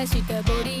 casi te